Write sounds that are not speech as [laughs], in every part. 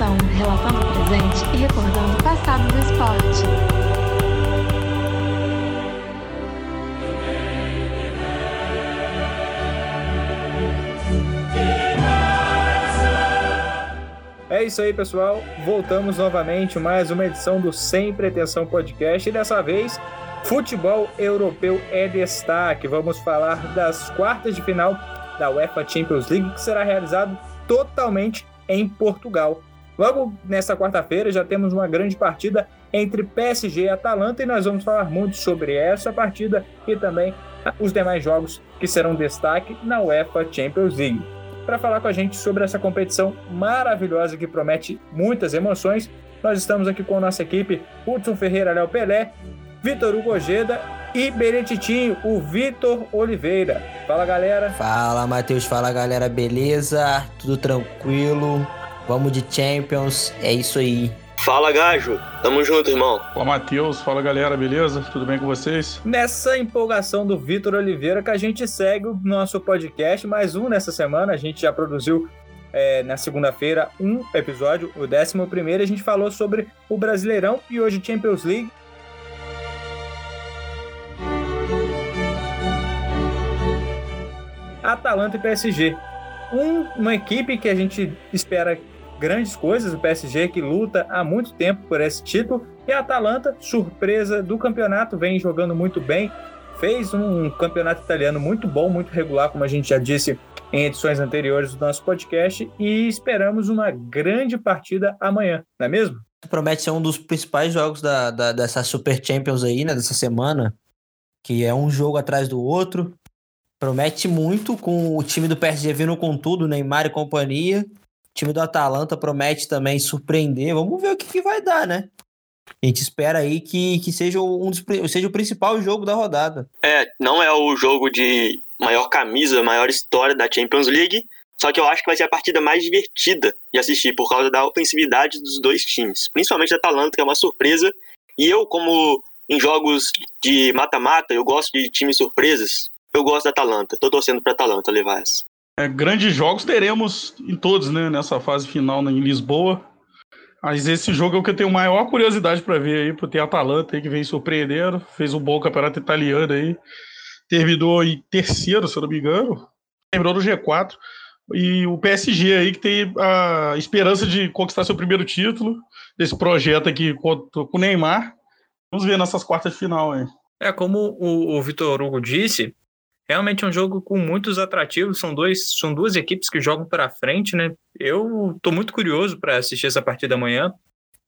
Informação, relatando o presente e recordando o passado do esporte. É isso aí, pessoal. Voltamos novamente mais uma edição do Sem Pretensão Podcast e dessa vez futebol europeu é destaque. Vamos falar das quartas de final da UEFA Champions League que será realizado totalmente em Portugal. Logo nesta quarta-feira já temos uma grande partida entre PSG e Atalanta e nós vamos falar muito sobre essa partida e também os demais jogos que serão destaque na UEFA Champions League. Para falar com a gente sobre essa competição maravilhosa que promete muitas emoções, nós estamos aqui com a nossa equipe, Hudson Ferreira Léo Pelé, Vitor Hugo Ojeda e Benedititinho, o Vitor Oliveira. Fala galera. Fala Matheus, fala galera, beleza? Tudo tranquilo? Vamos de Champions, é isso aí. Fala Gajo, tamo junto, irmão. Fala Matheus, fala galera, beleza? Tudo bem com vocês? Nessa empolgação do Vitor Oliveira que a gente segue o nosso podcast, mais um nessa semana, a gente já produziu é, na segunda-feira um episódio, o décimo primeiro, a gente falou sobre o Brasileirão e hoje Champions League. Atalanta e PSG. Um, uma equipe que a gente espera grandes coisas, o PSG que luta há muito tempo por esse título, e a Atalanta, surpresa do campeonato, vem jogando muito bem, fez um campeonato italiano muito bom, muito regular, como a gente já disse em edições anteriores do nosso podcast, e esperamos uma grande partida amanhã, não é mesmo? Promete ser um dos principais jogos da, da, dessa Super Champions aí, né, dessa semana, que é um jogo atrás do outro. Promete muito com o time do PSG vindo com tudo, Neymar e companhia. O time do Atalanta promete também surpreender. Vamos ver o que, que vai dar, né? A gente espera aí que, que seja, um dos, seja o principal jogo da rodada. É, não é o jogo de maior camisa, maior história da Champions League, só que eu acho que vai ser a partida mais divertida de assistir por causa da ofensividade dos dois times, principalmente da Atalanta, que é uma surpresa. E eu, como em jogos de mata-mata, eu gosto de times surpresas eu gosto da Atalanta. Tô torcendo pra Atalanta levar essa. É, grandes jogos teremos em todos, né? Nessa fase final em Lisboa. Mas esse jogo é o que eu tenho maior curiosidade para ver aí, por ter a Atalanta aí que vem surpreendendo, fez um bom campeonato italiano aí, terminou em terceiro, se eu não me engano, terminou no G4, e o PSG aí que tem a esperança de conquistar seu primeiro título desse projeto aqui com o Neymar. Vamos ver nessas quartas de final aí. É, como o, o Vitor Hugo disse, Realmente é um jogo com muitos atrativos, são, dois, são duas equipes que jogam para frente, né? Eu estou muito curioso para assistir essa partida amanhã.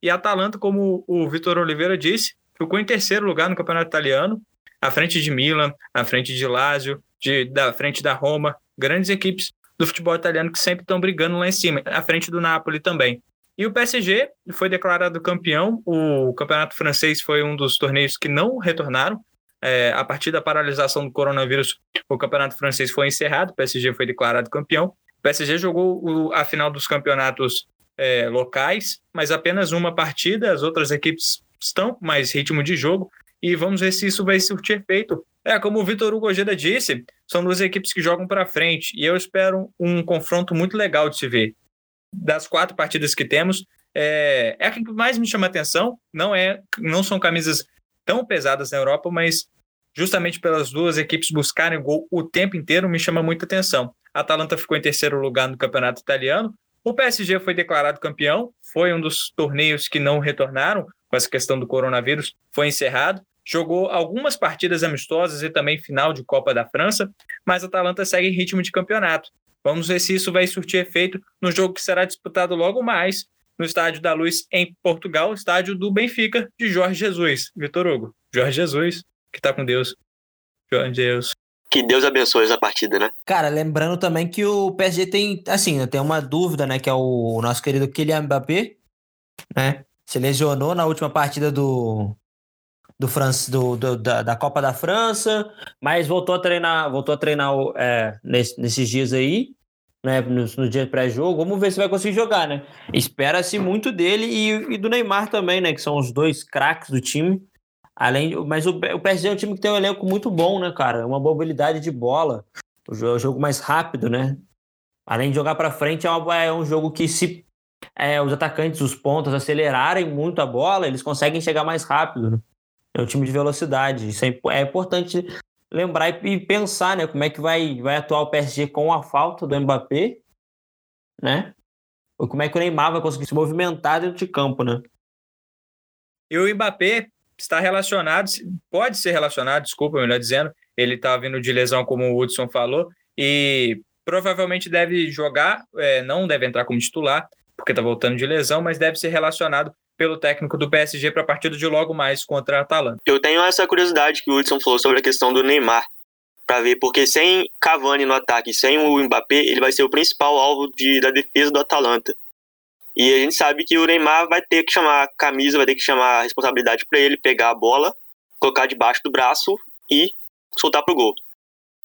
E a Atalanta, como o Vitor Oliveira disse, ficou em terceiro lugar no Campeonato Italiano, à frente de Milan, à frente de Lazio, de, da frente da Roma, grandes equipes do futebol italiano que sempre estão brigando lá em cima, à frente do Napoli também. E o PSG foi declarado campeão. O campeonato francês foi um dos torneios que não retornaram é, a partir da paralisação do coronavírus, o campeonato francês foi encerrado, o PSG foi declarado campeão. O PSG jogou o, a final dos campeonatos é, locais, mas apenas uma partida, as outras equipes estão mais ritmo de jogo, e vamos ver se isso vai surtir efeito. É, como o Vitor Hugo Ojeda disse, são duas equipes que jogam para frente, e eu espero um confronto muito legal de se ver. Das quatro partidas que temos, é, é a que mais me chama atenção, não é, não são camisas tão pesadas na Europa, mas justamente pelas duas equipes buscarem gol o tempo inteiro, me chama muita atenção. A Atalanta ficou em terceiro lugar no campeonato italiano. O PSG foi declarado campeão, foi um dos torneios que não retornaram com essa questão do coronavírus, foi encerrado. Jogou algumas partidas amistosas e também final de Copa da França, mas a Atalanta segue em ritmo de campeonato. Vamos ver se isso vai surtir efeito no jogo que será disputado logo mais no Estádio da Luz em Portugal, estádio do Benfica de Jorge Jesus. Vitor Hugo, Jorge Jesus, que tá com Deus. Jorge Deus. Que Deus abençoe essa partida, né? Cara, lembrando também que o PSG tem, assim, tem uma dúvida, né, que é o nosso querido Kylian Mbappé, né? Se lesionou na última partida do do, France, do, do da, da, Copa da França, mas voltou a treinar, voltou a treinar é, nesse, nesses dias aí né, no, no dia pré-jogo. Vamos ver se vai conseguir jogar, né? Espera-se muito dele e, e, do Neymar também, né? Que são os dois craques do time. Além, mas o, o PSG é um time que tem um elenco muito bom, né, cara? Uma mobilidade de bola. O jogo, é o jogo mais rápido, né? Além de jogar para frente, é, uma, é, um jogo que se é, os atacantes, os pontos acelerarem muito a bola, eles conseguem chegar mais rápido. Né? É um time de velocidade. Isso é, é importante lembrar e, pensar, né? Como é que vai, vai atuar o PSG com a falta do Mbappé, né? Ou como é que o Neymar vai conseguir se movimentar dentro de campo, né? E o Mbappé está relacionado, pode ser relacionado, desculpa, melhor dizendo, ele está vindo de lesão, como o Hudson falou, e provavelmente deve jogar, é, não deve entrar como titular, porque está voltando de lesão, mas deve ser relacionado pelo técnico do PSG para a partida de logo mais contra a Atalanta. Eu tenho essa curiosidade que o Hudson falou sobre a questão do Neymar, para ver, porque sem Cavani no ataque, sem o Mbappé, ele vai ser o principal alvo de, da defesa do Atalanta. E a gente sabe que o Neymar vai ter que chamar a camisa, vai ter que chamar a responsabilidade para ele pegar a bola, colocar debaixo do braço e soltar pro gol.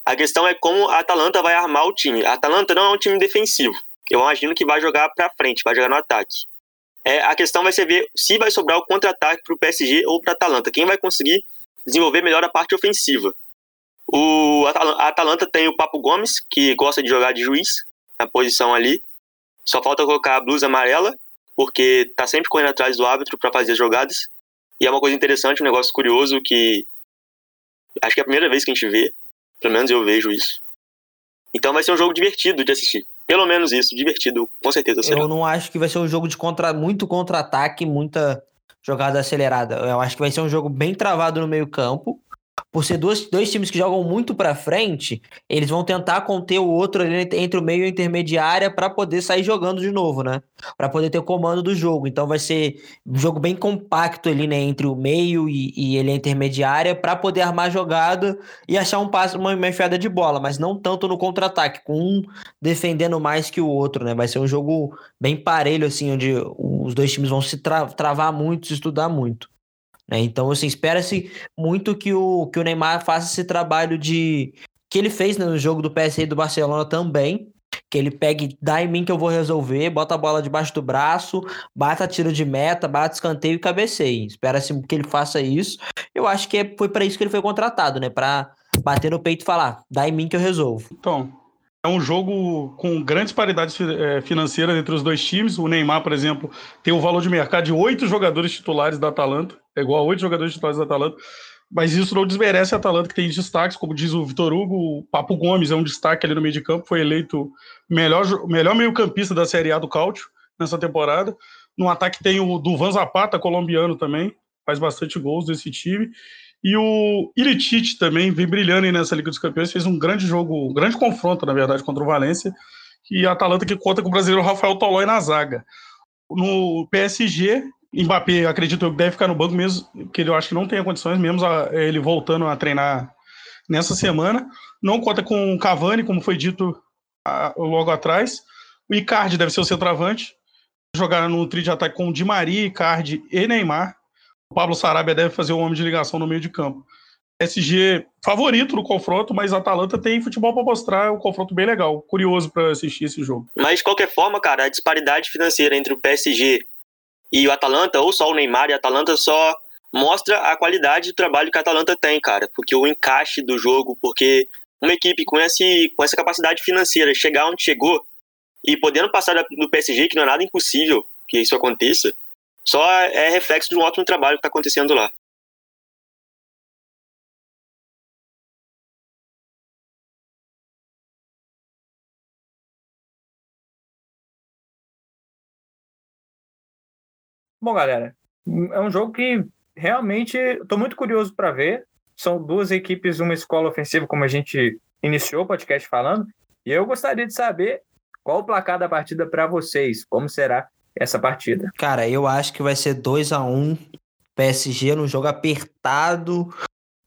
A questão é como a Atalanta vai armar o time. A Atalanta não é um time defensivo. Eu imagino que vai jogar para frente, vai jogar no ataque. É, a questão vai ser ver se vai sobrar o contra-ataque para o PSG ou para a Atalanta. Quem vai conseguir desenvolver melhor a parte ofensiva? O a Atalanta tem o Papo Gomes, que gosta de jogar de juiz na posição ali. Só falta colocar a blusa amarela, porque tá sempre correndo atrás do árbitro para fazer as jogadas. E é uma coisa interessante, um negócio curioso que acho que é a primeira vez que a gente vê, pelo menos eu vejo isso. Então vai ser um jogo divertido de assistir. Pelo menos isso, divertido, com certeza será. Eu não acho que vai ser um jogo de contra, muito contra-ataque, muita jogada acelerada. Eu acho que vai ser um jogo bem travado no meio-campo por ser dois, dois times que jogam muito para frente, eles vão tentar conter o outro ali entre o meio e a intermediária para poder sair jogando de novo, né? Para poder ter o comando do jogo. Então vai ser um jogo bem compacto ali, né? Entre o meio e, e ele a intermediária para poder armar jogada e achar um passo, uma, uma enfiada de bola, mas não tanto no contra-ataque, com um defendendo mais que o outro, né? Vai ser um jogo bem parelho, assim, onde os dois times vão se tra travar muito, se estudar muito. Né? Então, assim, espera-se muito que o, que o Neymar faça esse trabalho de que ele fez né, no jogo do PSG e do Barcelona também, que ele pegue, dá em mim que eu vou resolver, bota a bola debaixo do braço, bata tiro de meta, bate escanteio e cabeceie. Espera-se que ele faça isso. Eu acho que é, foi para isso que ele foi contratado, né? Para bater no peito e falar, dá em mim que eu resolvo. Então, é um jogo com grandes paridades é, financeiras entre os dois times. O Neymar, por exemplo, tem um valor de mercado de oito jogadores titulares da Atalanta, é igual a oito jogadores titulares da Atalanta. Mas isso não desmerece a Atalanta, que tem destaques, como diz o Vitor Hugo. O Papo Gomes é um destaque ali no meio de campo, foi eleito melhor, melhor meio-campista da Série A do Cáutio nessa temporada. No ataque tem o Duvan Zapata, colombiano também, faz bastante gols desse time. E o Ilitich também vem brilhando nessa Liga dos Campeões, fez um grande jogo, um grande confronto, na verdade, contra o Valência. E a Atalanta que conta com o brasileiro Rafael Tolói na zaga. No PSG, Mbappé, acredito eu, deve ficar no banco mesmo, que ele eu acho que não tem condições, mesmo a, ele voltando a treinar nessa semana. Não conta com o Cavani, como foi dito a, logo atrás. O Icardi deve ser o centroavante. Jogar no trio de ataque com Di Maria, Icardi e Neymar. O Pablo Sarabia deve fazer o homem de ligação no meio de campo. SG favorito no confronto, mas Atalanta tem futebol para mostrar, é um confronto bem legal. Curioso para assistir esse jogo. Mas de qualquer forma, cara, a disparidade financeira entre o PSG e o Atalanta, ou só o Neymar e a Atalanta, só mostra a qualidade do trabalho que a Atalanta tem, cara. Porque o encaixe do jogo, porque uma equipe com, esse, com essa capacidade financeira chegar onde chegou e podendo passar do PSG, que não é nada impossível que isso aconteça, só é reflexo de um ótimo trabalho que está acontecendo lá. Bom, galera, é um jogo que realmente estou muito curioso para ver. São duas equipes, uma escola ofensiva, como a gente iniciou o podcast falando, e eu gostaria de saber qual o placar da partida para vocês, como será essa partida? Cara, eu acho que vai ser 2 a 1 um, PSG no jogo apertado,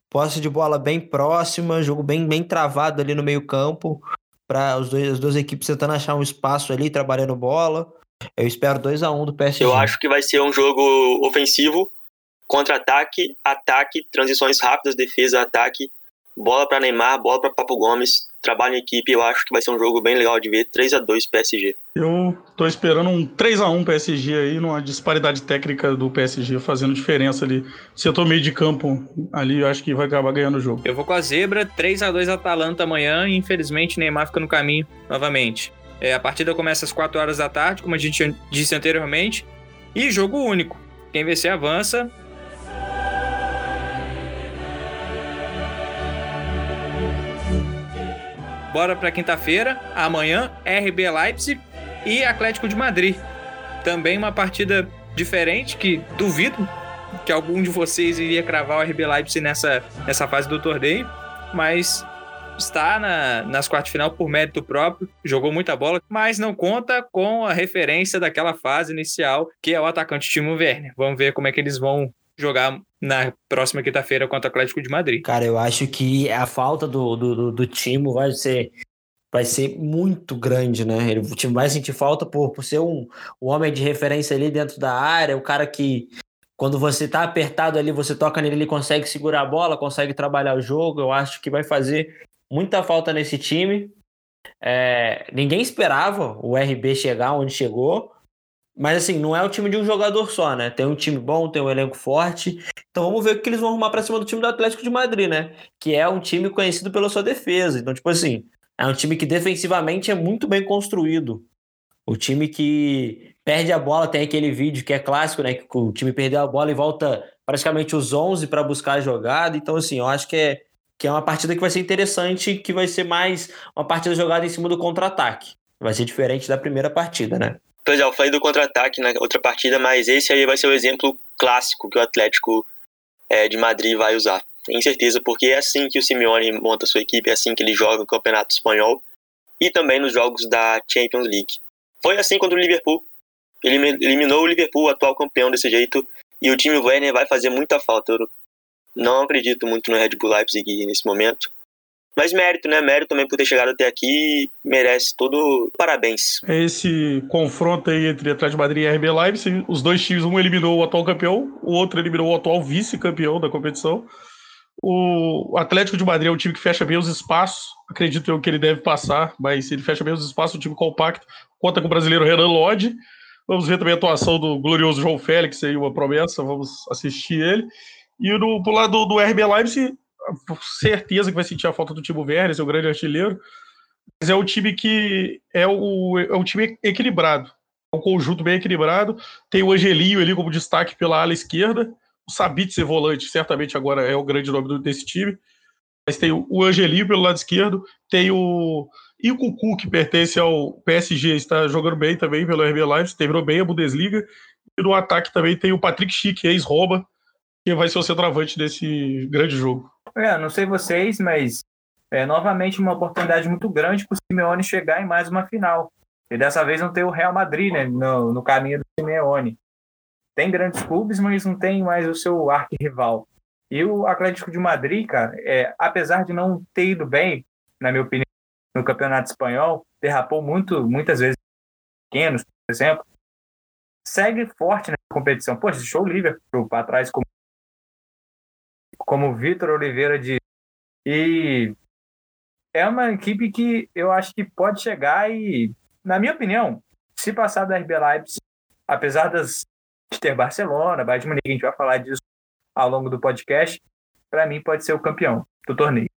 posse de bola bem próxima, jogo bem, bem travado ali no meio-campo, para as duas equipes tentando achar um espaço ali, trabalhando bola. Eu espero 2 a 1 um do PSG. Eu acho que vai ser um jogo ofensivo, contra-ataque, ataque, transições rápidas, defesa, ataque, bola para Neymar, bola para Papo Gomes, trabalho em equipe, eu acho que vai ser um jogo bem legal de ver, 3 a 2 PSG. Eu tô esperando um 3 a 1 PSG aí, numa disparidade técnica do PSG fazendo diferença ali. Setor meio de campo ali, eu acho que vai acabar ganhando o jogo. Eu vou com a zebra, 3 a 2 Atalanta amanhã e infelizmente Neymar fica no caminho novamente. É, a partida começa às 4 horas da tarde, como a gente disse anteriormente, e jogo único. Quem vencer avança. Bora para quinta-feira, amanhã, RB Leipzig e Atlético de Madrid. Também uma partida diferente que duvido que algum de vocês iria cravar o RB Leipzig nessa, nessa fase do torneio, mas está na, nas quartas de final por mérito próprio, jogou muita bola, mas não conta com a referência daquela fase inicial, que é o atacante Timo Werner. Vamos ver como é que eles vão jogar na próxima quinta-feira contra o Atlético de Madrid. Cara, eu acho que a falta do, do, do, Timo vai ser vai ser muito grande, né? Ele, o time vai sentir falta por, por ser um, um homem de referência ali dentro da área, o cara que quando você tá apertado ali, você toca nele, ele consegue segurar a bola, consegue trabalhar o jogo. Eu acho que vai fazer muita falta nesse time. É, ninguém esperava o RB chegar onde chegou. Mas assim, não é o time de um jogador só, né? Tem um time bom, tem um elenco forte. Então vamos ver o que eles vão arrumar para cima do time do Atlético de Madrid, né? Que é um time conhecido pela sua defesa. Então, tipo assim, é um time que defensivamente é muito bem construído. O time que perde a bola, tem aquele vídeo que é clássico, né? Que o time perdeu a bola e volta praticamente os 11 para buscar a jogada. Então, assim, eu acho que é, que é uma partida que vai ser interessante, que vai ser mais uma partida jogada em cima do contra-ataque. Vai ser diferente da primeira partida, né? Pois é, eu falei do contra-ataque na outra partida, mas esse aí vai ser o exemplo clássico que o Atlético é, de Madrid vai usar. Tenho certeza, porque é assim que o Simeone monta sua equipe, é assim que ele joga no Campeonato Espanhol e também nos jogos da Champions League. Foi assim contra o Liverpool. Ele eliminou o Liverpool, atual campeão desse jeito, e o time Werner vai fazer muita falta. Eu não acredito muito no Red Bull Leipzig nesse momento. Mas mérito, né? Mérito também por ter chegado até aqui, merece todo parabéns. É esse confronto aí entre Atlético de Madrid e RB Leipzig, os dois times, um eliminou o atual campeão, o outro eliminou o atual vice-campeão da competição. O Atlético de Madrid é um time que fecha bem os espaços, acredito eu que ele deve passar, mas ele fecha bem os espaços, um time compacto, conta com o brasileiro Renan Lodge. Vamos ver também a atuação do glorioso João Félix aí, uma promessa, vamos assistir ele. E no, pro lado do, do RB Leipzig, certeza que vai sentir a falta do Timo Werner, seu grande artilheiro. Mas é um time que é o, é um time equilibrado. É um conjunto bem equilibrado. Tem o Angelinho ali como destaque pela ala esquerda. O Sabit ser volante, certamente agora é o grande nome desse time. Mas tem o Angelinho pelo lado esquerdo. Tem o. E o Cucu, que pertence ao PSG, está jogando bem também pelo RB Leipzig, terminou bem a Bundesliga. E no ataque também tem o Patrick Schick, ex-Roma, que vai ser o centroavante desse grande jogo. É, não sei vocês, mas é novamente uma oportunidade muito grande para o Simeone chegar em mais uma final. E dessa vez não tem o Real Madrid né, no, no caminho do Simeone. Tem grandes clubes, mas não tem mais o seu arquirrival. E o Atlético de Madrid, cara, é, apesar de não ter ido bem, na minha opinião, no Campeonato Espanhol, derrapou muito, muitas vezes pequenos, por exemplo, segue forte na competição. Pô, deixou o Liverpool para trás como como Vitor Oliveira disse. E é uma equipe que eu acho que pode chegar e, na minha opinião, se passar da RB Leipzig, apesar das, de ter Barcelona, Bayern de Munique, a gente vai falar disso ao longo do podcast, para mim pode ser o campeão do torneio.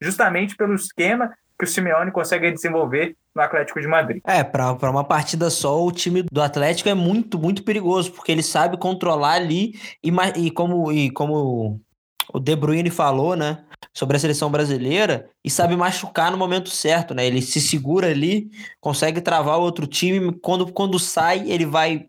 Justamente pelo esquema que o Simeone consegue desenvolver no Atlético de Madrid. É, para uma partida só, o time do Atlético é muito, muito perigoso, porque ele sabe controlar ali e, e como, e como o De Bruyne falou, né, sobre a seleção brasileira e sabe machucar no momento certo, né? Ele se segura ali, consegue travar o outro time, quando, quando sai, ele vai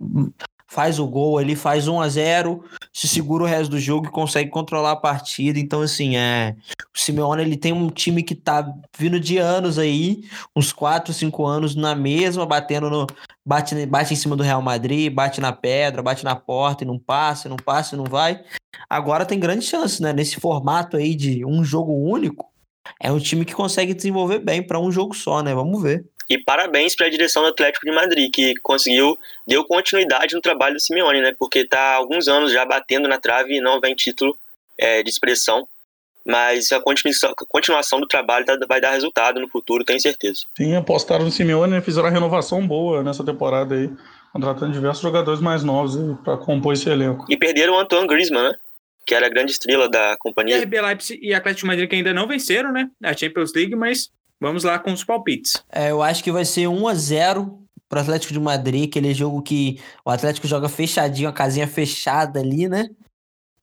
faz o gol ali, faz 1 a 0, se segura o resto do jogo e consegue controlar a partida. Então assim, é, o Simeone ele tem um time que tá vindo de anos aí, uns 4, 5 anos na mesma, batendo no bate, bate em cima do Real Madrid, bate na pedra, bate na porta e não passa, não passa, não vai. Agora tem grande chance, né? Nesse formato aí de um jogo único, é um time que consegue desenvolver bem para um jogo só, né? Vamos ver. E parabéns para a direção do Atlético de Madrid, que conseguiu, deu continuidade no trabalho do Simeone, né? Porque está há alguns anos já batendo na trave e não vem título é, de expressão. Mas a continuação, a do trabalho vai dar resultado no futuro, tenho certeza. Sim, apostaram no Simeone e fizeram uma renovação boa nessa temporada aí, contratando diversos jogadores mais novos para compor esse elenco. E perderam o Antoine Griezmann, né? Que era a grande estrela da companhia. E a RB Leipzig e Atlético de Madrid que ainda não venceram, né? A Champions League, mas Vamos lá com os palpites. É, eu acho que vai ser 1 a 0 pro Atlético de Madrid, aquele jogo que o Atlético joga fechadinho, a casinha fechada ali, né?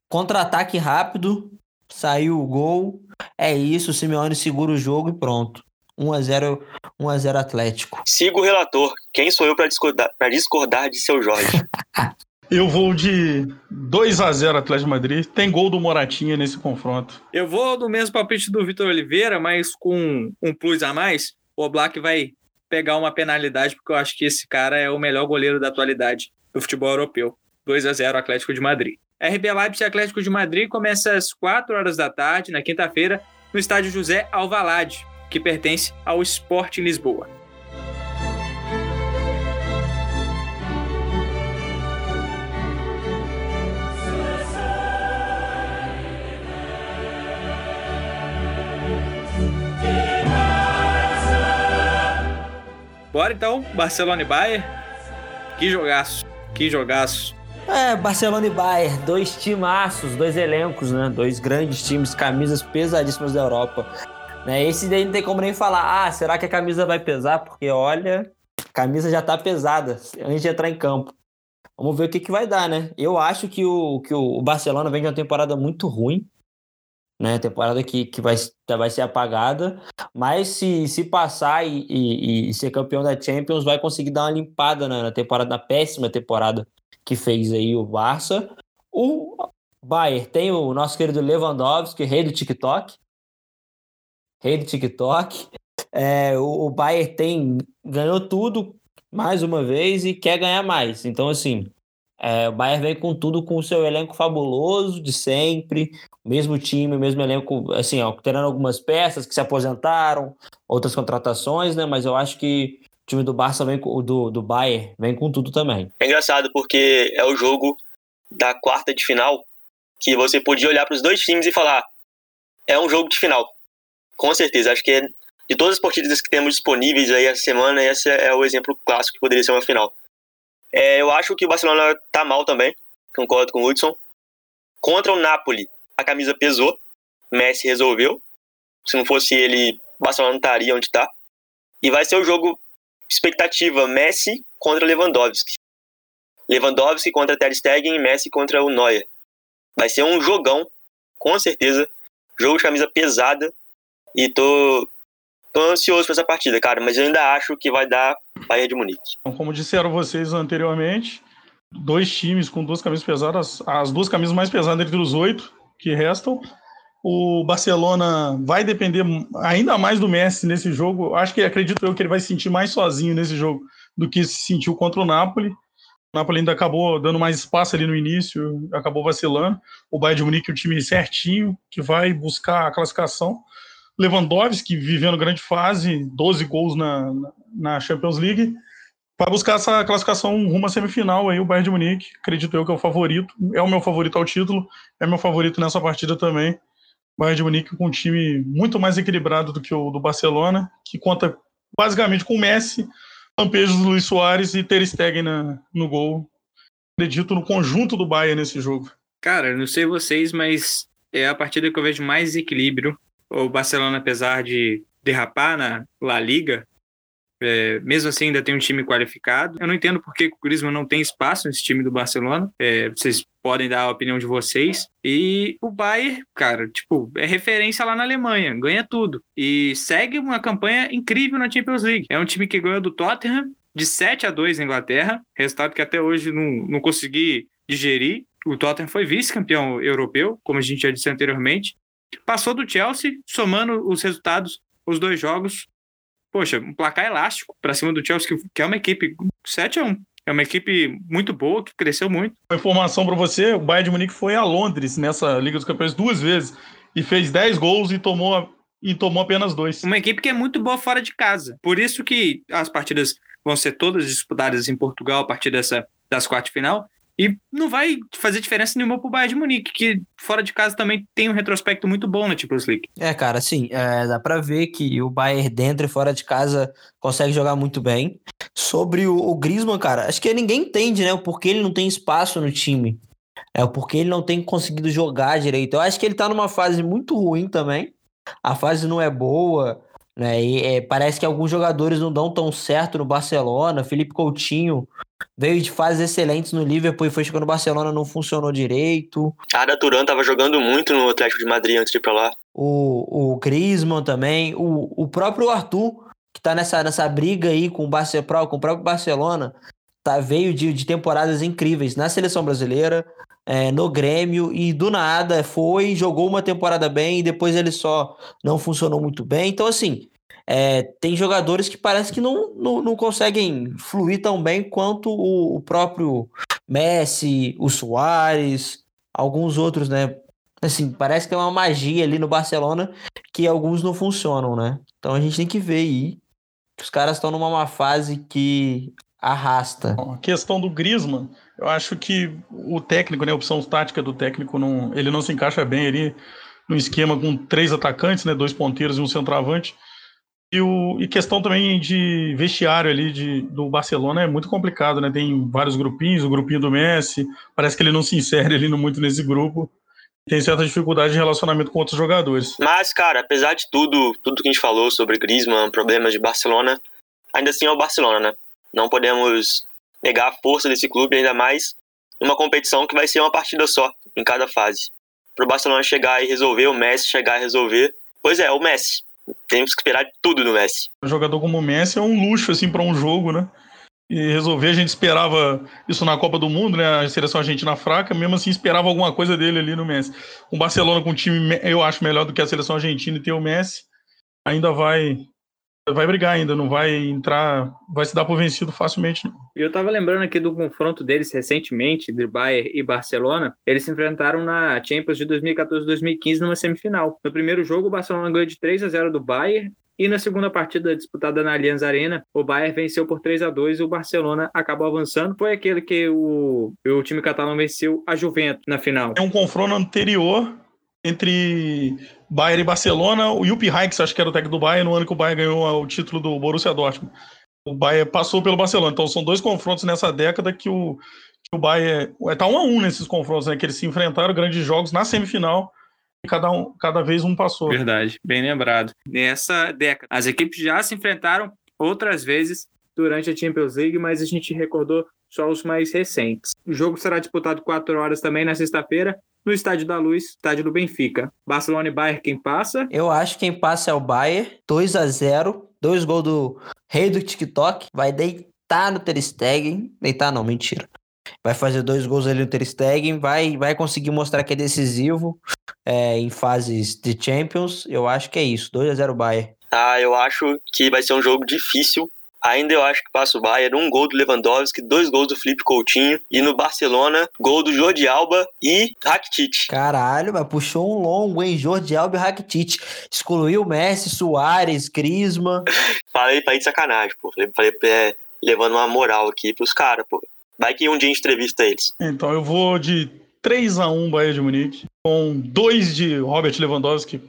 Contra-ataque rápido, saiu o gol. É isso, o Simeone segura o jogo e pronto. 1 a 0 1 a 0 Atlético. Siga o relator. Quem sou eu para discordar, pra discordar de seu Jorge? [laughs] Eu vou de 2 a 0 Atlético de Madrid. Tem gol do Moratinha nesse confronto. Eu vou do mesmo palpite do Vitor Oliveira, mas com um plus a mais. O Black vai pegar uma penalidade, porque eu acho que esse cara é o melhor goleiro da atualidade do futebol europeu. 2 a 0 Atlético de Madrid. RB Leipzig Atlético de Madrid começa às 4 horas da tarde, na quinta-feira, no estádio José Alvalade, que pertence ao Sport Lisboa. Bora então, Barcelona e Bayern. Que jogaço, que jogaço. É, Barcelona e Bayern, dois timaços, dois elencos, né? Dois grandes times, camisas pesadíssimas da Europa. Né? Esse daí não tem como nem falar, ah, será que a camisa vai pesar? Porque olha, a camisa já tá pesada antes de entrar em campo. Vamos ver o que, que vai dar, né? Eu acho que o, que o Barcelona vem de uma temporada muito ruim, né? Temporada que, que vai, vai ser apagada, mas se, se passar e, e, e ser campeão da Champions, vai conseguir dar uma limpada na, na temporada, na péssima temporada que fez aí o Barça. O Bayern tem o nosso querido Lewandowski, rei do TikTok. Rei do TikTok. É, o, o Bayern tem, ganhou tudo mais uma vez e quer ganhar mais. Então, assim, é, o Bayern vem com tudo, com o seu elenco fabuloso de sempre, mesmo time, mesmo elenco, assim, alterando algumas peças que se aposentaram, outras contratações, né? Mas eu acho que o time do Barça vem do, do Bayern vem com tudo também. É engraçado porque é o jogo da quarta de final que você podia olhar para os dois times e falar é um jogo de final. Com certeza, acho que é, de todas as partidas que temos disponíveis aí essa semana, esse é o exemplo clássico que poderia ser uma final. É, eu acho que o Barcelona tá mal também, concordo com o Hudson. Contra o Napoli, a camisa pesou, Messi resolveu. Se não fosse ele, o Barcelona não estaria onde está. E vai ser o jogo expectativa Messi contra Lewandowski. Lewandowski contra Ter Stegen e Messi contra o Neuer. Vai ser um jogão, com certeza. Jogo de camisa pesada. E tô, tô ansioso para essa partida, cara. Mas eu ainda acho que vai dar Bayern de Munique. Então, como disseram vocês anteriormente, dois times com duas camisas pesadas, as duas camisas mais pesadas entre os oito que restam. O Barcelona vai depender ainda mais do Messi nesse jogo. Acho que acredito eu que ele vai se sentir mais sozinho nesse jogo do que se sentiu contra o Napoli. O Napoli ainda acabou dando mais espaço ali no início, acabou vacilando. O Bayern de Munique, o time certinho, que vai buscar a classificação. Lewandowski vivendo grande fase, 12 gols na, na Champions League. Vai buscar essa classificação rumo à semifinal aí, o Bayern de Munique. Acredito eu que é o favorito. É o meu favorito ao título. É meu favorito nessa partida também. Bayern de Munique com um time muito mais equilibrado do que o do Barcelona, que conta basicamente com o Messi, lampejos do Luiz Soares e Ter Stegen na, no gol. Acredito no conjunto do Bayern nesse jogo. Cara, não sei vocês, mas é a partida que eu vejo mais equilíbrio. O Barcelona, apesar de derrapar na La Liga, é, mesmo assim, ainda tem um time qualificado. Eu não entendo por que o Griezmann não tem espaço nesse time do Barcelona. É, vocês podem dar a opinião de vocês. E o Bayern, cara, tipo, é referência lá na Alemanha, ganha tudo. E segue uma campanha incrível na Champions League. É um time que ganhou do Tottenham de 7 a 2 na Inglaterra, resultado que até hoje não, não consegui digerir. O Tottenham foi vice-campeão europeu, como a gente já disse anteriormente. Passou do Chelsea, somando os resultados, os dois jogos, poxa, um placar elástico para cima do Chelsea, que é uma equipe 7 a 1 é uma equipe muito boa, que cresceu muito. Uma informação para você: o Bayern de Munique foi a Londres nessa Liga dos Campeões duas vezes e fez 10 gols e tomou, e tomou apenas dois. Uma equipe que é muito boa fora de casa. Por isso que as partidas vão ser todas disputadas em Portugal a partir dessa, das quartas de final. E não vai fazer diferença nenhuma pro Bayern de Munique, que fora de casa também tem um retrospecto muito bom na Champions League. É, cara, assim, é, dá pra ver que o Bayern dentro e fora de casa consegue jogar muito bem. Sobre o, o Griezmann, cara, acho que ninguém entende, né, o porquê ele não tem espaço no time. É o porquê ele não tem conseguido jogar direito. Eu acho que ele tá numa fase muito ruim também. A fase não é boa. Né? E, é, parece que alguns jogadores não dão tão certo no Barcelona. Felipe Coutinho veio de fases excelentes no Liverpool e foi chegando no Barcelona, não funcionou direito. Arda Turan tava jogando muito no Atlético de Madrid antes de ir pra lá. O, o Griezmann também. O, o próprio Arthur, que tá nessa, nessa briga aí com o, Barce, com o próprio Barcelona, tá, veio de, de temporadas incríveis na seleção brasileira, é, no Grêmio, e do nada foi, jogou uma temporada bem e depois ele só não funcionou muito bem. Então, assim, é, tem jogadores que parece que não, não, não conseguem fluir tão bem quanto o, o, próprio Messi, o Soares, alguns outros, né? Assim, parece que tem uma magia ali no Barcelona que alguns não funcionam, né? Então a gente tem que ver aí os caras estão numa má fase que arrasta. A questão do Griezmann, eu acho que o técnico, né, a opção tática do técnico, não, ele não se encaixa bem ali no esquema com três atacantes, né, dois ponteiros e um centroavante. E, o, e questão também de vestiário ali de, do Barcelona é muito complicado, né? Tem vários grupinhos, o grupinho do Messi, parece que ele não se insere ali muito nesse grupo. Tem certa dificuldade de relacionamento com outros jogadores. Mas, cara, apesar de tudo, tudo que a gente falou sobre Griezmann, problemas de Barcelona, ainda assim é o Barcelona, né? Não podemos negar a força desse clube, ainda mais numa competição que vai ser uma partida só em cada fase. Para o Barcelona chegar e resolver, o Messi chegar e resolver. Pois é, o Messi temos que esperar tudo do Messi. Um jogador como o Messi é um luxo assim para um jogo, né? E resolver, a gente esperava isso na Copa do Mundo, né? A seleção argentina fraca, mesmo assim esperava alguma coisa dele ali no Messi. O Barcelona com um time, eu acho, melhor do que a seleção argentina e ter o Messi, ainda vai vai brigar ainda, não vai entrar, vai se dar por vencido facilmente. Eu tava lembrando aqui do confronto deles recentemente, de Bayern e Barcelona. Eles se enfrentaram na Champions de 2014-2015 numa semifinal. No primeiro jogo, o Barcelona ganhou de 3 a 0 do Bayern e na segunda partida disputada na Allianz Arena, o Bayern venceu por 3 a 2 e o Barcelona acabou avançando. Foi aquele que o, o time catalão venceu a Juventus na final. É um confronto anterior entre Bayern e Barcelona. O Jupp Heynckes, acho que era o técnico do Bayern, no ano que o Bayern ganhou o título do Borussia Dortmund. O Bayern passou pelo Barcelona. Então são dois confrontos nessa década que o, que o Bayern... Está um a um nesses confrontos, né? Que eles se enfrentaram, grandes jogos, na semifinal. E cada, um, cada vez um passou. Verdade, bem lembrado. Nessa década, as equipes já se enfrentaram outras vezes durante a Champions League, mas a gente recordou só os mais recentes. O jogo será disputado 4 horas também na sexta-feira, no Estádio da Luz, estádio do Benfica. Barcelona e Bayern, quem passa? Eu acho que quem passa é o Bayern, 2 a 0 dois gols do rei do TikTok, vai deitar no Ter Stegen, deitar não, mentira. Vai fazer dois gols ali no Ter Stegen, vai, vai conseguir mostrar que é decisivo é, em fases de Champions. Eu acho que é isso, 2 a 0 Bayern. Ah, eu acho que vai ser um jogo difícil Ainda eu acho que passa o Bayern, um gol do Lewandowski, dois gols do Felipe Coutinho. E no Barcelona, gol do Jordi Alba e Rakitic. Caralho, mas puxou um longo, hein? Jordi Alba e Rakitic. Excluiu Messi, Soares, Griezmann. [laughs] Falei pra ir de sacanagem, pô. Falei, falei é, levando uma moral aqui pros caras, pô. Vai que um dia a gente entrevista eles. Então eu vou de 3 a 1 Bayern de Munique, com dois de Robert Lewandowski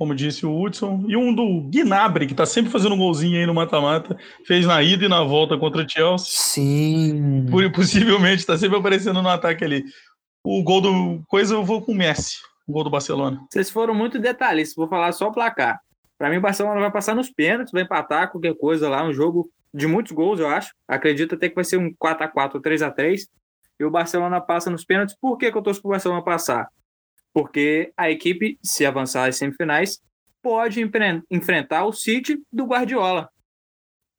como disse o Hudson, e um do Gnabry, que tá sempre fazendo um golzinho aí no mata-mata, fez na ida e na volta contra o Chelsea. Sim. Por, possivelmente tá sempre aparecendo no ataque ali. O gol do coisa eu vou com o Messi, o gol do Barcelona. Vocês foram muito detalhistas, vou falar só o placar. Para mim, o Barcelona vai passar nos pênaltis, vai empatar qualquer coisa lá, um jogo de muitos gols, eu acho. Acredito até que vai ser um 4 a 4 ou 3 a 3 E o Barcelona passa nos pênaltis. Por que, que eu torço pro Barcelona passar? Porque a equipe, se avançar às semifinais, pode enfrentar o City do Guardiola.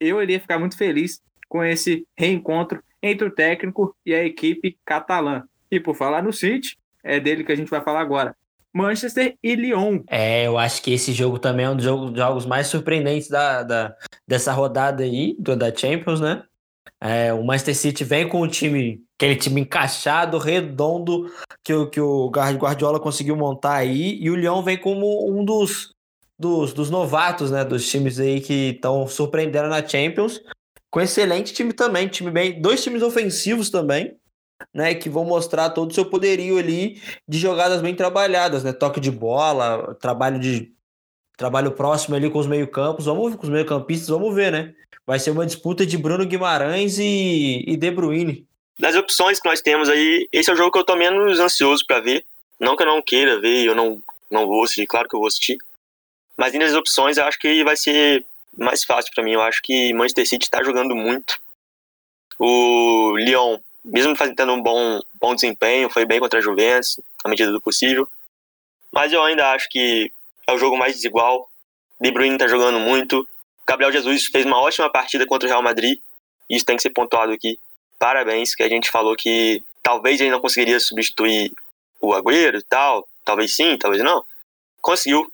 Eu iria ficar muito feliz com esse reencontro entre o técnico e a equipe catalã. E por falar no City, é dele que a gente vai falar agora. Manchester e Lyon. É, eu acho que esse jogo também é um dos jogos, mais surpreendentes da, da, dessa rodada aí, do, da Champions, né? É, o Manchester City vem com o time, aquele time encaixado, redondo, que, o, que o Guardiola conseguiu montar aí, e o Lyon vem como um dos, dos, dos novatos, né, dos times aí que estão surpreendendo na Champions, com excelente time também, time bem, dois times ofensivos também, né, que vão mostrar todo o seu poderio ali de jogadas bem trabalhadas, né, toque de bola, trabalho de trabalho próximo ali com os meio-campos, vamos com os meio-campistas, vamos ver, né? Vai ser uma disputa de Bruno Guimarães e, e De Bruyne. Das opções que nós temos aí, esse é o jogo que eu tô menos ansioso para ver. Não que eu não queira ver, eu não, não vou assistir, claro que eu vou assistir. Mas indo as opções, eu acho que vai ser mais fácil para mim. Eu acho que Manchester City está jogando muito. O Lyon, mesmo fazendo um bom, bom desempenho, foi bem contra a Juventus, na medida do possível. Mas eu ainda acho que é o jogo mais desigual. De Bruyne está jogando muito. Gabriel Jesus fez uma ótima partida contra o Real Madrid. Isso tem que ser pontuado aqui. Parabéns, que a gente falou que talvez ele não conseguiria substituir o Agüero e tal. Talvez sim, talvez não. Conseguiu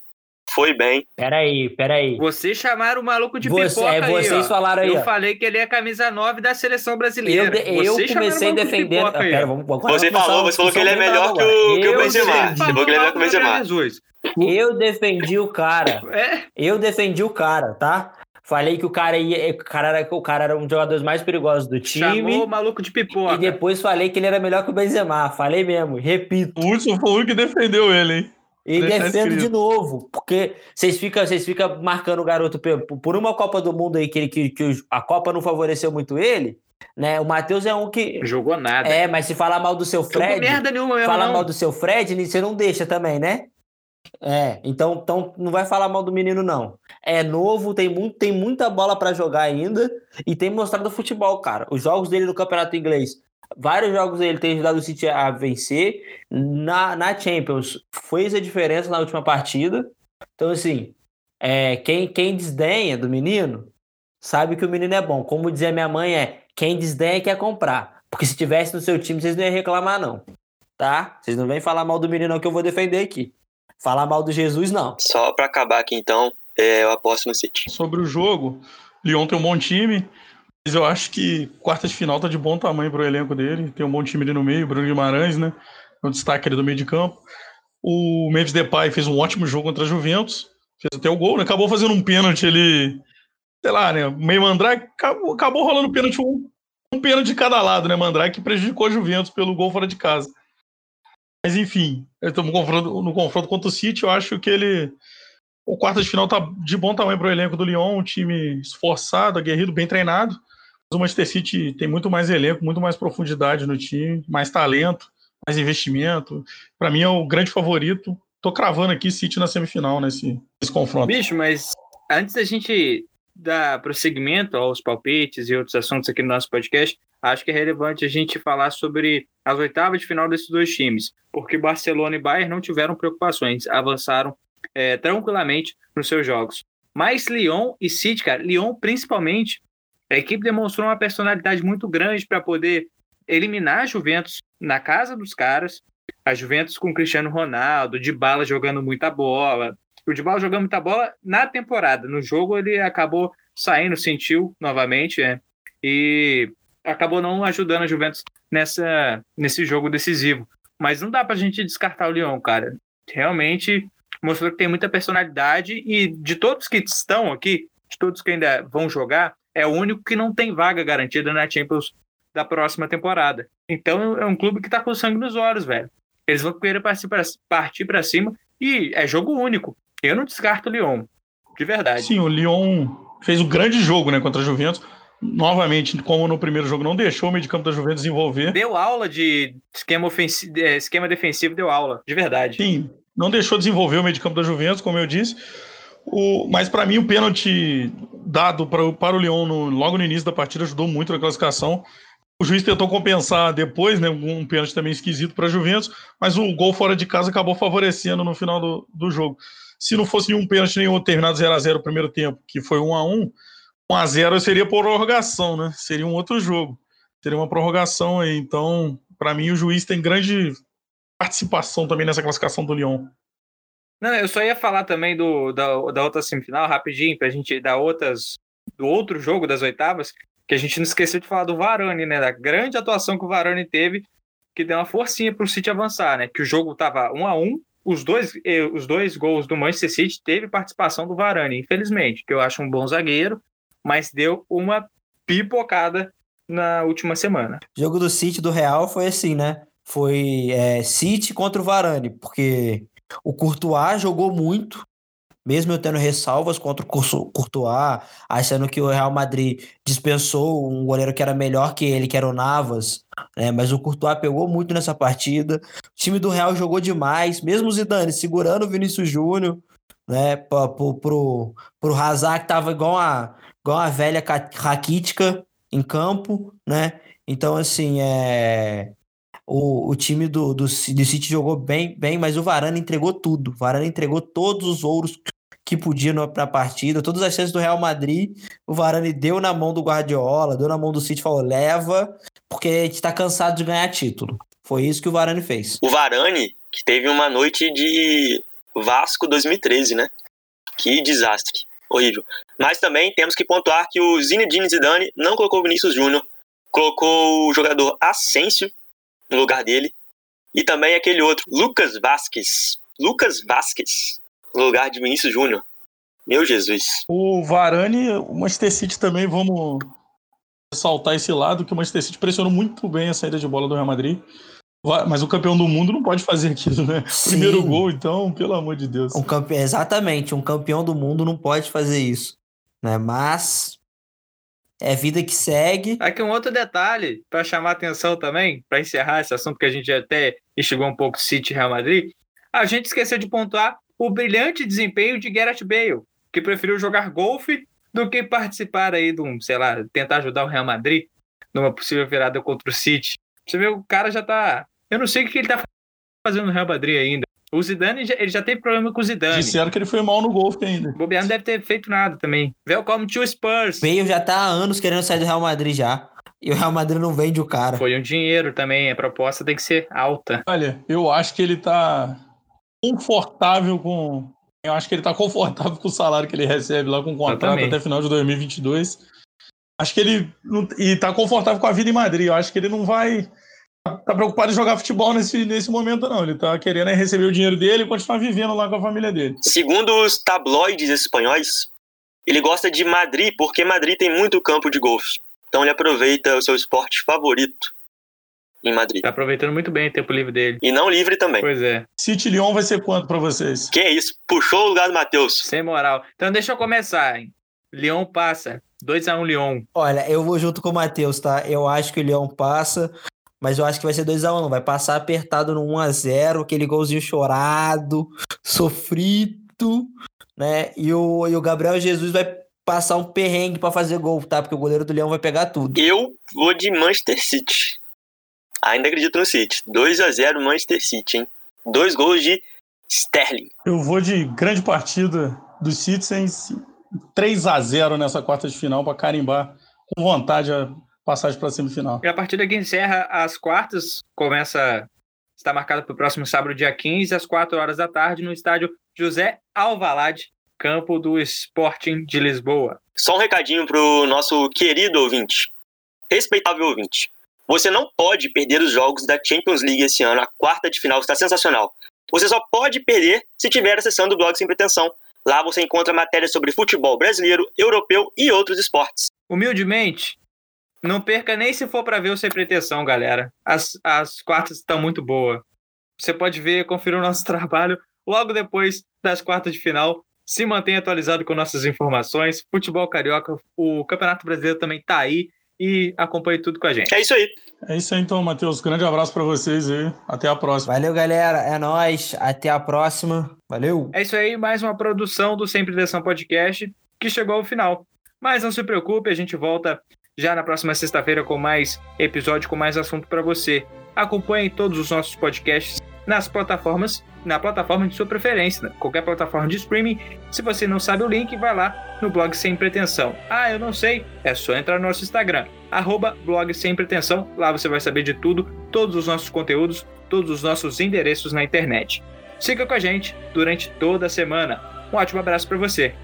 foi bem. Peraí, peraí. Vocês chamaram o maluco de Você, pipoca é, aí, vocês ó. falaram aí, Eu ó. falei que ele é camisa 9 da seleção brasileira. Eu, de- eu Vocês comecei de defendendo. pipoca aí, Pera, vamos, vamos Você começar falou, uma você falou que ele é melhor que o, que o Benzema. defendi- Você falou que ele é melhor que o Benzema. Jesus. Eu defendi o cara. É, Eu defendi o cara, tá? Falei que o cara ia, o cara era, o cara era um dos jogadores mais perigosos do time. chamou o maluco de pipoca. E depois falei que ele era melhor que o Benzema. Falei mesmo, repito. O Hudson foi o que defendeu ele, hein? E Deixa defendo de novo, porque vocês ficam vocês fica marcando o garoto por uma Copa do Mundo aí que, ele, que, que a Copa não favoreceu muito ele, né? O Matheus é um que. Jogou nada. É, mas se falar mal do seu Jogou Fred. merda nenhuma mesmo, falar não. mal do seu Fred, você não deixa também, né? É, então, então não vai falar mal do menino, não. É novo, tem, muito, tem muita bola pra jogar ainda e tem mostrado futebol, cara. Os jogos dele no Campeonato Inglês, vários jogos ele tem ajudado o City a vencer. Na, na Champions, fez a diferença na última partida. Então, assim, é, quem, quem desdenha do menino sabe que o menino é bom. Como dizia minha mãe, é quem desdenha quer comprar. Porque se tivesse no seu time, vocês não iam reclamar, não tá? Vocês não vêm falar mal do menino não, que eu vou defender aqui. Falar mal do Jesus, não. Só pra acabar aqui então, é, eu aposto no City. Sobre o jogo, Lyon tem um bom time, mas eu acho que quarta de final tá de bom tamanho pro elenco dele. Tem um bom time ali no meio, Bruno Guimarães, né? É um destaque ali do meio de campo. O Memphis Depay fez um ótimo jogo contra a Juventus, fez até o gol, né? Acabou fazendo um pênalti ali, sei lá, né? Meio Mandrake, acabou, acabou rolando pênalti, um, um pênalti de cada lado, né? Mandrake que prejudicou a Juventus pelo gol fora de casa. Mas enfim, estamos no no confronto contra o City, eu acho que ele. O quarto de final tá de bom tamanho para o elenco do Lyon, um time esforçado, aguerrido, bem treinado. O Manchester City tem muito mais elenco, muito mais profundidade no time, mais talento, mais investimento. Para mim é o grande favorito. Tô cravando aqui City na semifinal nesse, nesse confronto. Bicho, mas antes da gente dar prosseguimento aos palpites e outros assuntos aqui no nosso podcast, acho que é relevante a gente falar sobre as oitavas de final desses dois times, porque Barcelona e Bayern não tiveram preocupações, avançaram é, tranquilamente nos seus jogos. Mas Lyon e City, cara, Lyon principalmente, a equipe demonstrou uma personalidade muito grande para poder eliminar a Juventus na casa dos caras, a Juventus com Cristiano Ronaldo, de bala jogando muita bola, o Dybala jogando muita bola na temporada. No jogo ele acabou saindo, sentiu novamente, né? E acabou não ajudando a Juventus nessa, nesse jogo decisivo. Mas não dá pra gente descartar o Lyon, cara. Realmente mostrou que tem muita personalidade e de todos que estão aqui, de todos que ainda vão jogar, é o único que não tem vaga garantida na Champions da próxima temporada. Então é um clube que tá com sangue nos olhos, velho. Eles vão querer partir para cima e é jogo único. Eu não descarto o Lyon, de verdade. Sim, o Lyon fez um grande jogo né, contra a Juventus. Novamente, como no primeiro jogo, não deixou o meio de campo da Juventus desenvolver. Deu aula de esquema, ofensivo, esquema defensivo, deu aula, de verdade. Sim, não deixou desenvolver o meio de campo da Juventus, como eu disse. O, mas para mim o pênalti dado para, o- para o no- logo no início da partida ajudou muito na classificação. O juiz tentou compensar depois, né, um pênalti também esquisito para a Juventus, mas o gol fora de casa acabou favorecendo no final do, do jogo. Se não fosse nenhum pênalti, nenhum terminado 0 a 0 o primeiro tempo, que foi 1 a 1 1 a 0 seria prorrogação, né? Seria um outro jogo. Seria uma prorrogação aí. Então, para mim, o juiz tem grande participação também nessa classificação do Lyon. Não, eu só ia falar também do, da, da outra semifinal, rapidinho, pra gente dar outras. do outro jogo das oitavas, que a gente não esqueceu de falar do Varane, né? Da grande atuação que o Varane teve, que deu uma forcinha pro City avançar, né? Que o jogo tava um a um, os dois, os dois gols do Manchester City teve participação do Varane, infelizmente, que eu acho um bom zagueiro, mas deu uma pipocada na última semana. O jogo do City do Real foi assim, né? Foi é, City contra o Varane, porque o Courtois jogou muito, mesmo eu tendo ressalvas contra o Courtois, achando que o Real Madrid dispensou um goleiro que era melhor que ele, que era o Navas, né? Mas o Courtois pegou muito nessa partida. O time do Real jogou demais, mesmo o Zidane segurando o Vinícius Júnior, né? Pro, pro, pro, Hazard, que tava igual a, igual a velha ca- raquítica em campo, né? Então, assim, é... O, o time do, do, do City jogou bem, bem, mas o Varane entregou tudo. O Varane entregou todos os ouros que podia no- na partida, todas as chances do Real Madrid. O Varane deu na mão do Guardiola, deu na mão do City, falou: leva, porque a gente tá cansado de ganhar título. Foi isso que o Varane fez. O Varane, que teve uma noite de Vasco 2013, né? Que desastre. Horrível. Mas também temos que pontuar que o Zinedine Zidane não colocou o Vinícius Júnior, colocou o jogador Asensio no lugar dele e também aquele outro, Lucas Vasquez. Lucas Vasquez no lugar de Vinícius Júnior. Meu Jesus. O Varane, o Manchester City também, vamos ressaltar esse lado, que o Manchester City pressionou muito bem a saída de bola do Real Madrid. Mas o campeão do mundo não pode fazer aquilo, né? Sim. Primeiro gol, então, pelo amor de Deus. Um campe... Exatamente, um campeão do mundo não pode fazer isso. Né? Mas é vida que segue. Aqui um outro detalhe para chamar atenção também, para encerrar esse assunto que a gente até instigou um pouco City e Real Madrid. A gente esqueceu de pontuar o brilhante desempenho de Gareth Bale, que preferiu jogar golfe do que participar aí de um, sei lá, tentar ajudar o Real Madrid numa possível virada contra o City. Você vê, o cara já tá. Eu não sei o que ele tá fazendo no Real Madrid ainda. O Zidane, já- ele já teve problema com o Zidane. Disseram que ele foi mal no golfe ainda. O Bobear não deve ter feito nada também. Welcome to Spurs. Bale já tá há anos querendo sair do Real Madrid já. E o Real Madrid não vende o cara. Foi um dinheiro também, a proposta tem que ser alta. Olha, eu acho que ele tá confortável com. Eu acho que ele tá confortável com o salário que ele recebe lá com o contrato até final de 2022. Acho que ele. E tá confortável com a vida em Madrid. Eu acho que ele não vai. Tá preocupado em jogar futebol nesse, nesse momento, não. Ele tá querendo receber o dinheiro dele e continuar vivendo lá com a família dele. Segundo os tabloides espanhóis, ele gosta de Madrid porque Madrid tem muito campo de golfe. Então ele aproveita o seu esporte favorito em Madrid. Tá aproveitando muito bem o tempo livre dele. E não livre também. Pois é, City Lyon vai ser quanto pra vocês? Que é isso? Puxou o lugar do Matheus. sem moral. Então deixa eu começar, hein? Leão passa. 2x1 Leão. Olha, eu vou junto com o Matheus, tá? Eu acho que o Leão passa, mas eu acho que vai ser 2x1, não. Vai passar apertado no 1x0, aquele golzinho chorado, sofrido, né? E o, e o Gabriel Jesus vai passar um perrengue pra fazer gol, tá? Porque o goleiro do Leão vai pegar tudo. Eu vou de Manchester City. Ainda acredito no City. 2 a 0 Manchester City, hein? Dois gols de Sterling. Eu vou de grande partida dos Citizens, 3 a 0 nessa quarta de final para carimbar com vontade a passagem para a semifinal. E a partida que encerra as quartas começa. Está marcada para o próximo sábado, dia 15, às 4 horas da tarde, no estádio José Alvalade, campo do Sporting de Lisboa. Só um recadinho pro nosso querido ouvinte. Respeitável ouvinte. Você não pode perder os jogos da Champions League esse ano. A quarta de final está sensacional. Você só pode perder se estiver acessando o blog Sem Pretensão. Lá você encontra matérias sobre futebol brasileiro, europeu e outros esportes. Humildemente, não perca nem se for para ver o Sem Pretensão, galera. As, as quartas estão muito boas. Você pode ver, conferir o nosso [laughs] trabalho logo depois das quartas de final. Se mantenha atualizado com nossas informações. Futebol carioca, o Campeonato Brasileiro também tá aí e acompanhe tudo com a gente. É isso aí. É isso aí então, Matheus. Grande abraço para vocês aí. Até a próxima. Valeu, galera. É nóis. Até a próxima. Valeu. É isso aí, mais uma produção do Sempre Deção Podcast que chegou ao final. Mas não se preocupe, a gente volta já na próxima sexta-feira com mais episódio, com mais assunto para você. Acompanhe todos os nossos podcasts nas plataformas, na plataforma de sua preferência, qualquer plataforma de streaming. Se você não sabe o link, vai lá no blog Sem Pretensão. Ah, eu não sei, é só entrar no nosso Instagram, arroba blog Sem Pretensão. Lá você vai saber de tudo, todos os nossos conteúdos, todos os nossos endereços na internet. Siga com a gente durante toda a semana. Um ótimo abraço para você.